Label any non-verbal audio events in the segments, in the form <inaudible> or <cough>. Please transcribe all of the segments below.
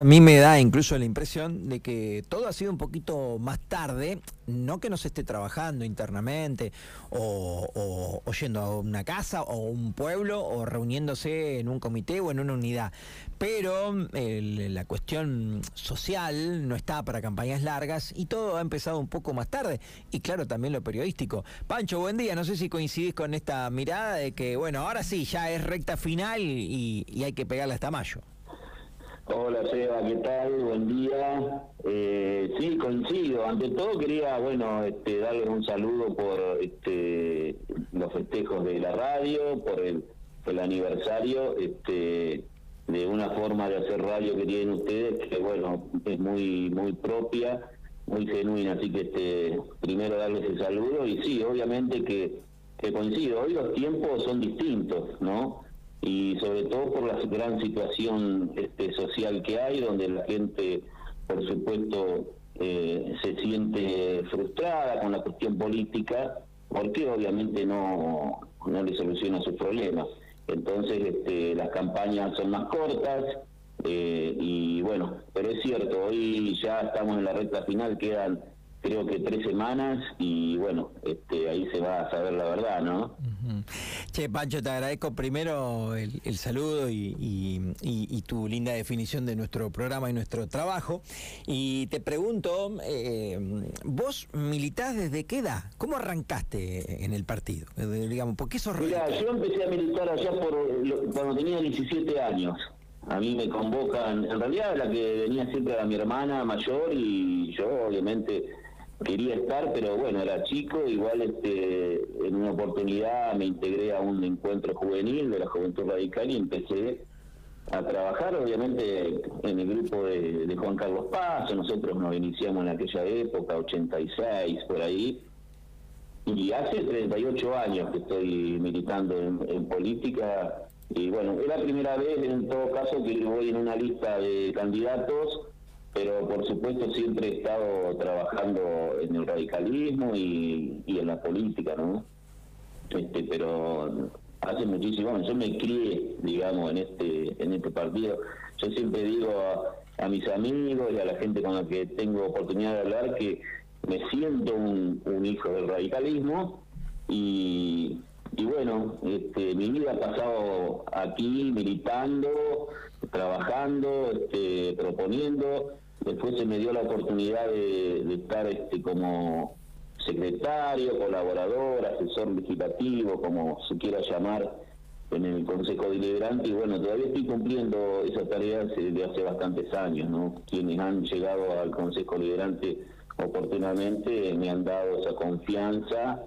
A mí me da incluso la impresión de que todo ha sido un poquito más tarde, no que no se esté trabajando internamente o, yendo a una casa o un pueblo o reuniéndose en un comité o en una unidad, pero la cuestión social no está para campañas largas y todo ha empezado un poco más tarde y claro también lo periodístico. Pancho, buen día, no sé si coincidís con esta mirada de que bueno, ahora sí, ya es recta final y hay que pegarla hasta mayo. Hola Seba, ¿qué tal? Buen día. Eh, sí, coincido. Ante todo quería, bueno, este, darles un saludo por este, los festejos de la radio, por el, aniversario, este, de una forma de hacer radio que tienen ustedes, que bueno, es muy, muy propia, muy genuina. Así que este, primero darles el saludo y sí, obviamente que, que coincido. Hoy los tiempos son distintos, ¿no? Y sobre todo por la gran situación este, social que hay, donde la gente, por supuesto, eh, se siente frustrada con la cuestión política, porque obviamente no, no le soluciona sus problemas. Entonces, este, las campañas son más cortas, eh, y bueno, pero es cierto, hoy ya estamos en la recta final, quedan creo que tres semanas y bueno, este, ahí se va a saber la verdad, ¿no? Che, Pancho, te agradezco primero el, saludo y, tu linda definición de nuestro programa y nuestro trabajo. Y te pregunto, eh, ¿vos militás desde qué edad? ¿Cómo arrancaste en el partido? Eh, digamos, ¿por qué sos Mira, yo empecé a militar allá por, cuando tenía 17 años. A mí me convocan, en realidad la que venía siempre era mi hermana mayor y yo obviamente quería estar, pero bueno, era chico, igual este, en una oportunidad me integré a un encuentro juvenil de la Juventud Radical y empecé a trabajar, obviamente, en el grupo de, Juan Carlos Paz, nosotros nos iniciamos en aquella época, 86, por ahí, y hace 38 años que estoy militando en política, y bueno, es la primera vez en todo caso que voy en una lista de candidatos pero por supuesto siempre he estado trabajando en el radicalismo y, en la política, ¿no? Este, pero hace muchísimo, yo me crié, digamos, en este en este partido. Yo siempre digo a, mis amigos y a la gente con la que tengo oportunidad de hablar que me siento un, hijo del radicalismo y, y bueno, este, mi vida ha pasado aquí militando, trabajando, este, proponiendo. Después se me dio la oportunidad de, estar este, como secretario, colaborador, asesor legislativo, como se quiera llamar, en el Consejo Deliberante. Y bueno, todavía estoy cumpliendo esa tarea desde hace bastantes años, ¿no? Quienes han llegado al Consejo Deliberante oportunamente me han dado esa confianza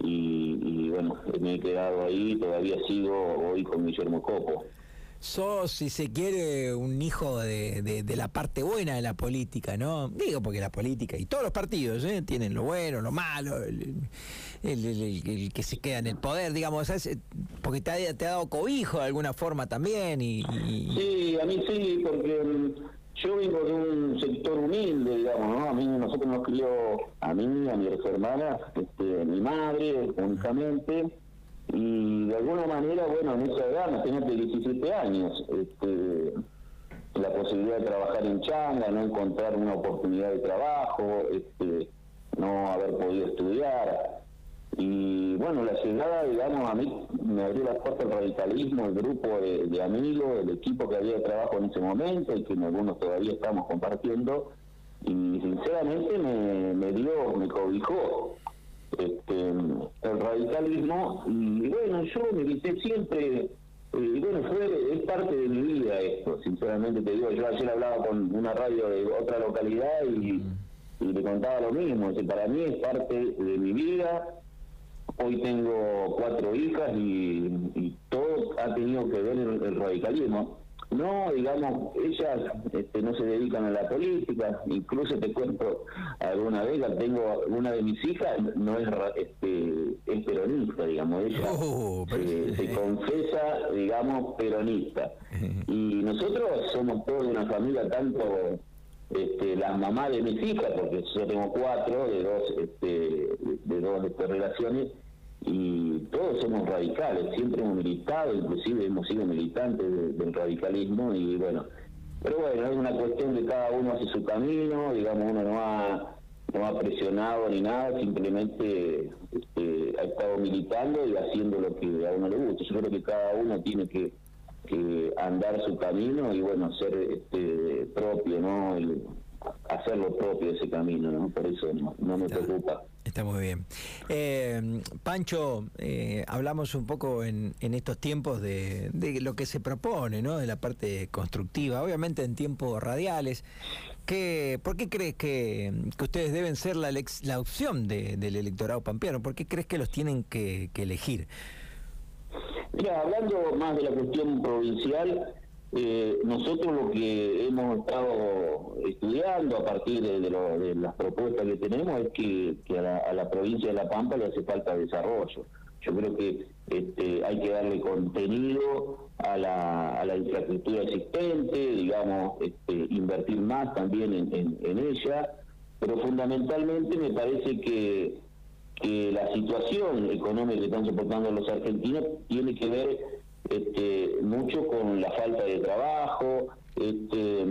y bueno, me he quedado ahí, todavía sigo hoy con Guillermo Copo sos, si se quiere, un hijo de, de, la parte buena de la política, ¿no? Digo porque la política y todos los partidos ¿eh? tienen lo bueno, lo malo, el, el, que se queda en el poder, digamos, porque te ha, te ha, dado cobijo de alguna forma también. Y, Sí, a mí sí, porque mm, yo vengo de un sector humilde, digamos, ¿no? A mí, nosotros nos crió, a mí, a mi hermanas, este, mi madre, únicamente y de alguna manera, bueno, en esa edad, imagínate 17 años, este, la posibilidad de trabajar en changa, no encontrar una oportunidad de trabajo, este, no haber podido estudiar. Y bueno, la llegada, digamos, a mí me abrió la puerta el radicalismo, el grupo de, amigos, el equipo que había de trabajo en ese momento y que algunos todavía estamos compartiendo. Y sinceramente me, me dio, me cobijó este, el radicalismo. Y bueno, yo milité siempre, eh, y bueno, fue, es parte de mi vida esto, sinceramente te digo, yo ayer hablaba con una radio de otra localidad y, le contaba lo mismo, para mí es parte de mi vida, hoy tengo cuatro hijas y, todo ha tenido que ver el, el radicalismo. No, digamos, ellas este, no se dedican a la política, incluso te cuento alguna vez, tengo una de mis hijas, no es, este, es peronista, digamos, ella oh, se, confesa, digamos, peronista. <laughs> Y nosotros somos todos una familia, tanto este, la mamá de mis hijas, porque yo tengo cuatro de dos, este, de dos este, relaciones, y todos somos radicales, siempre hemos militado, inclusive hemos sido militantes del radicalismo y bueno, pero bueno, es una cuestión de cada uno hace su camino, digamos, uno no ha, no ha presionado ni nada, simplemente este, ha estado militando y haciendo lo que a uno le gusta. Yo creo que cada uno tiene que, andar su camino y bueno, ser este, propio, ¿no? hacer lo propio ese camino, ¿no? Por eso no, me preocupa. Está muy bien. Eh, Pancho, eh, hablamos un poco en, estos tiempos de, lo que se propone, ¿no? De la parte constructiva, obviamente en tiempos radiales. ¿Qué, ¿Por qué crees que, ustedes deben ser la, la opción del electorado pampeano? ¿Por qué crees que los tienen que, que elegir? Mira, hablando más de la cuestión provincial, eh, nosotros lo que hemos estado estudiando a partir de, las propuestas que tenemos es que, a, la, provincia de La Pampa le hace falta desarrollo. Yo creo que este, hay que darle contenido a la, infraestructura existente, digamos, este, invertir más también en, ella, pero fundamentalmente me parece que, que la situación económica que están soportando los argentinos tiene que ver este, mucho con la falta de trabajo. Este,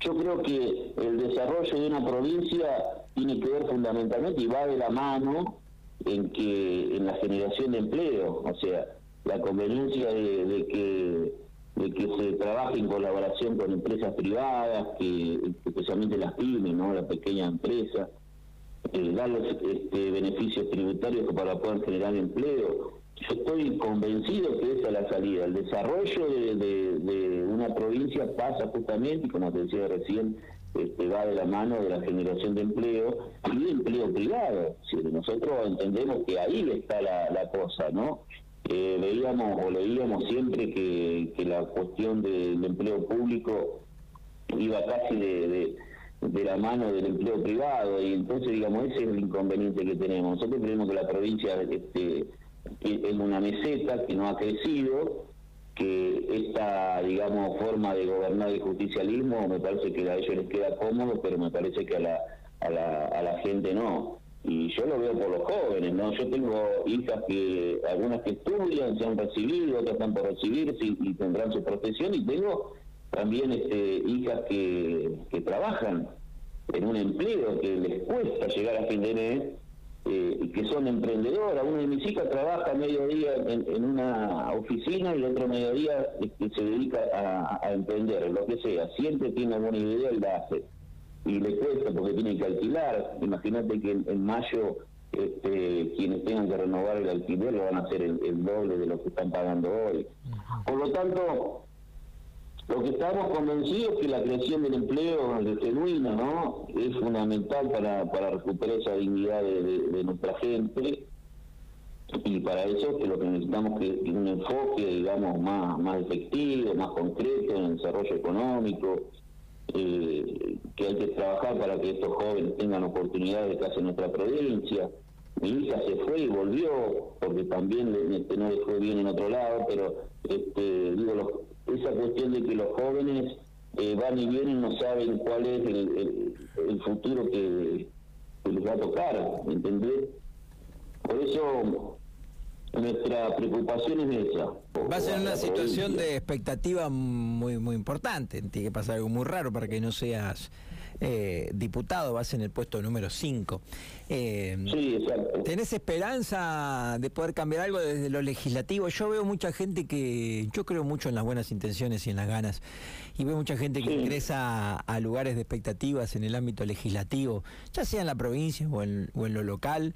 yo creo que el desarrollo de una provincia tiene que ver fundamentalmente y va de la mano en que en la generación de empleo, o sea, la conveniencia de, que de que se trabaje en colaboración con empresas privadas, que especialmente las pymes, no, la pequeña empresa, eh, darles este, beneficios tributarios para poder generar empleo yo estoy convencido que esa es la salida. El desarrollo de, una provincia pasa justamente, como te decía recién, este, va de la mano de la generación de empleo y de empleo privado. Nosotros entendemos que ahí está la, cosa, ¿no? Eh, veíamos o leíamos siempre que, la cuestión del empleo público iba casi de, de la mano del empleo privado y entonces digamos ese es el inconveniente que tenemos nosotros creemos que la provincia este en una meseta que no ha crecido, que esta, digamos, forma de gobernar el justicialismo me parece que a ellos les queda cómodo, pero me parece que a la, a la, a la gente no. Y yo lo veo por los jóvenes, ¿no? Yo tengo hijas que, algunas que estudian, se han recibido, otras están por recibirse y, tendrán su profesión, y tengo también este, hijas que, que trabajan en un empleo que les cuesta llegar a fin de mes eh, que son emprendedoras. Una de mis hijas trabaja mediodía en, una oficina y el otro mediodía este, se dedica a, emprender, lo que sea. Siempre tiene alguna idea y la hace. Y le cuesta porque tiene que alquilar. Imagínate que en, mayo este, quienes tengan que renovar el alquiler lo van a hacer el, el doble de lo que están pagando hoy. Por lo tanto, lo que estamos convencidos es que la creación del empleo genuino ¿no? es fundamental para, para recuperar esa dignidad de, nuestra gente y para eso que lo que necesitamos es un enfoque, digamos, más, más efectivo, más concreto en el desarrollo económico, eh, que hay que trabajar para que estos jóvenes tengan oportunidades casi en nuestra provincia. Mi hija se fue y volvió, porque también este, no le fue bien en otro lado, pero este, digo, los, esa cuestión de que los jóvenes eh, van y vienen no saben cuál es el, el, futuro que, les va a tocar, ¿entendés? Por eso nuestra preocupación es esa. Va a ser una situación de expectativa muy muy importante, tiene que pasar algo muy raro para que no seas eh, diputado, vas en el puesto número 5. Eh, sí, exacto. ¿Tenés esperanza de poder cambiar algo desde lo legislativo? Yo veo mucha gente que, yo creo mucho en las buenas intenciones y en las ganas, y veo mucha gente que ingresa a, lugares de expectativas en el ámbito legislativo, ya sea en la provincia o en, o en lo local.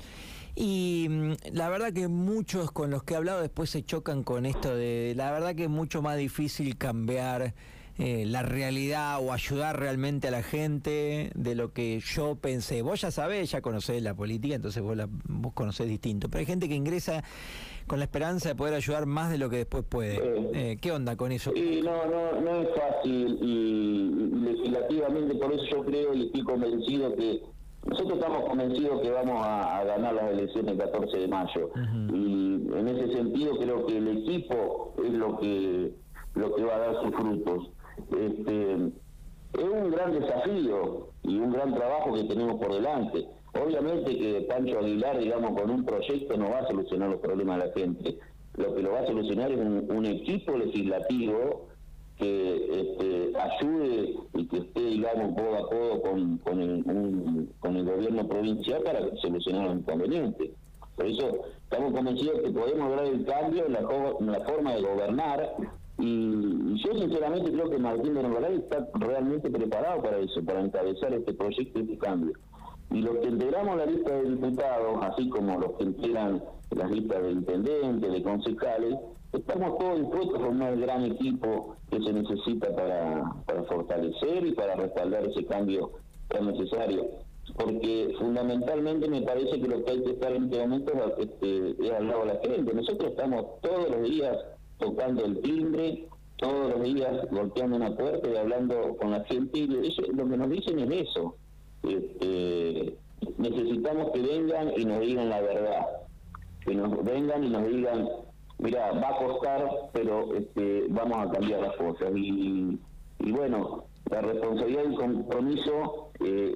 Y mm, la verdad que muchos con los que he hablado después se chocan con esto de, la verdad que es mucho más difícil cambiar eh, la realidad o ayudar realmente a la gente de lo que yo pensé. Vos ya sabés, ya conocés la política, entonces vos, la, vos conocés distinto. Pero hay gente que ingresa con la esperanza de poder ayudar más de lo que después puede. Eh, ¿Qué onda con eso? Sí, no, no, no es fácil y, legislativamente por eso yo creo y estoy convencido que nosotros estamos convencidos que vamos a, ganar las elecciones el 14 de mayo y en ese sentido creo que el equipo es lo que lo que va a dar sus frutos. Este, es un gran desafío y un gran trabajo que tenemos por delante. Obviamente que Pancho Aguilar, digamos, con un proyecto no va a solucionar los problemas de la gente. Lo que lo va a solucionar es un, equipo legislativo que este, ayude y que esté, digamos, codo a codo con, con, el, gobierno provincial para solucionar los inconvenientes. Por eso estamos convencidos que podemos lograr el cambio en la, forma de gobernar y, yo sinceramente creo que Martín de Novaray está realmente preparado para eso, para encabezar este proyecto y este cambio. Y los que integramos la lista de diputados, así como los que integran las listas de intendentes, de concejales, estamos todos dispuestos a formar el gran equipo que se necesita para, para fortalecer y para respaldar ese cambio tan necesario. Porque fundamentalmente me parece que lo que hay que estar en este momento es, este, al lado de la gente. Nosotros estamos todos los días tocando el timbre, todos los días golpeando una puerta y hablando con la gente. Y eso, lo que nos dicen es eso. Este, necesitamos que vengan y nos digan la verdad. Que nos vengan y nos digan mira, va a costar, pero este, vamos a cambiar las cosas. Y, bueno, la responsabilidad y el compromiso eh,